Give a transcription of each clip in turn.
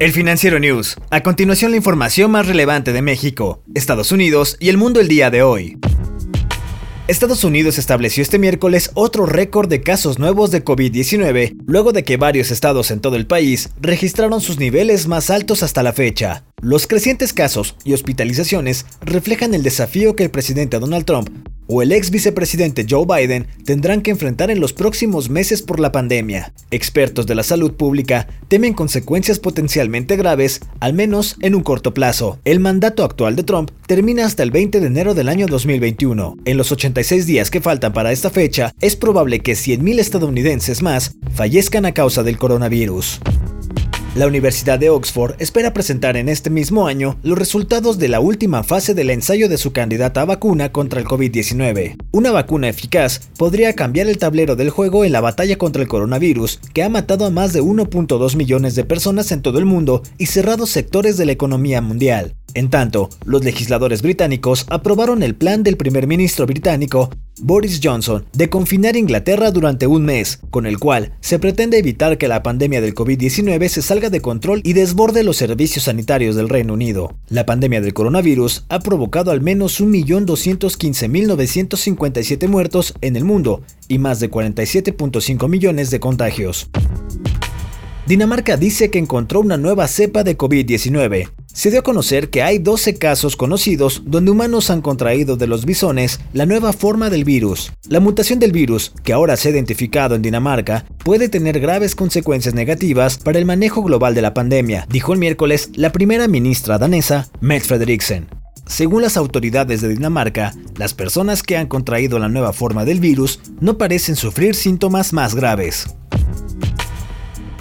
El Financiero News. A continuación la información más relevante de México, Estados Unidos y el mundo el día de hoy. Estados Unidos estableció este miércoles otro récord de casos nuevos de COVID-19, luego de que varios estados en todo el país registraron sus niveles más altos hasta la fecha. Los crecientes casos y hospitalizaciones reflejan el desafío que el presidente Donald Trump o el ex vicepresidente Joe Biden tendrán que enfrentar en los próximos meses por la pandemia. Expertos de la salud pública temen consecuencias potencialmente graves, al menos en un corto plazo. El mandato actual de Trump termina hasta el 20 de enero del año 2021. En los 86 días que faltan para esta fecha, es probable que 100.000 estadounidenses más fallezcan a causa del coronavirus. La Universidad de Oxford espera presentar en este mismo año los resultados de la última fase del ensayo de su candidata a vacuna contra el COVID-19. Una vacuna eficaz podría cambiar el tablero del juego en la batalla contra el coronavirus, que ha matado a más de 1.2 millones de personas en todo el mundo y cerrado sectores de la economía mundial. En tanto, los legisladores británicos aprobaron el plan del primer ministro británico Boris Johnson de confinar Inglaterra durante un mes, con el cual se pretende evitar que la pandemia del COVID-19 se salga de control y desborde los servicios sanitarios del Reino Unido. La pandemia del coronavirus ha provocado al menos 1.215.957 muertos en el mundo y más de 47.5 millones de contagios. Dinamarca dice que encontró una nueva cepa de COVID-19, se dio a conocer que hay 12 casos conocidos donde humanos han contraído de los bisones la nueva forma del virus. La mutación del virus, que ahora se ha identificado en Dinamarca, puede tener graves consecuencias negativas para el manejo global de la pandemia, dijo el miércoles la primera ministra danesa, Mette Frederiksen. Según las autoridades de Dinamarca, las personas que han contraído la nueva forma del virus no parecen sufrir síntomas más graves.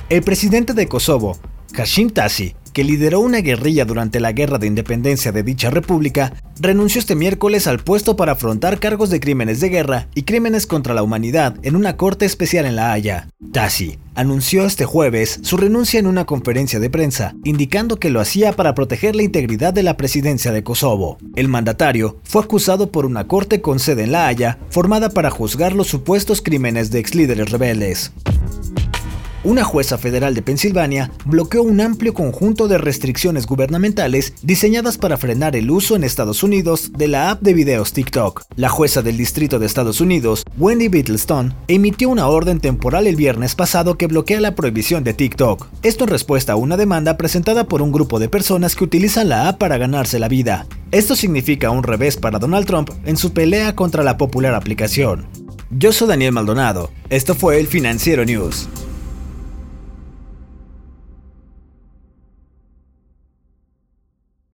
El presidente de Kosovo, Hashim Tasi, que lideró una guerrilla durante la guerra de independencia de dicha república, renunció este miércoles al puesto para afrontar cargos de crímenes de guerra y crímenes contra la humanidad en una corte especial en La Haya. Tassi anunció este jueves su renuncia en una conferencia de prensa, indicando que lo hacía para proteger la integridad de la presidencia de Kosovo. El mandatario fue acusado por una corte con sede en La Haya, formada para juzgar los supuestos crímenes de ex líderes rebeldes una jueza federal de Pensilvania bloqueó un amplio conjunto de restricciones gubernamentales diseñadas para frenar el uso en Estados Unidos de la app de videos TikTok. La jueza del Distrito de Estados Unidos, Wendy Bittlestone, emitió una orden temporal el viernes pasado que bloquea la prohibición de TikTok. Esto en respuesta a una demanda presentada por un grupo de personas que utilizan la app para ganarse la vida. Esto significa un revés para Donald Trump en su pelea contra la popular aplicación. Yo soy Daniel Maldonado. Esto fue el Financiero News.